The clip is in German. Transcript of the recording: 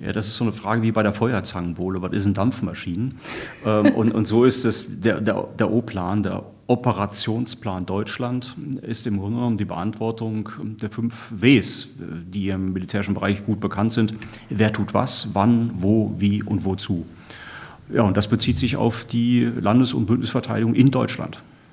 Ja, das ist so eine Frage wie bei der Feuerzangenbowle. Was ist ein Dampfmaschinen? Ähm, und, und so ist es, der, der, der O-Plan, der Operationsplan Deutschland ist im Grunde genommen die Beantwortung der fünf Ws, die im militärischen Bereich gut bekannt sind. Wer tut was, wann, wo, wie und wozu. Ja, und das bezieht sich auf die Landes- und Bündnisverteidigung in Deutschland.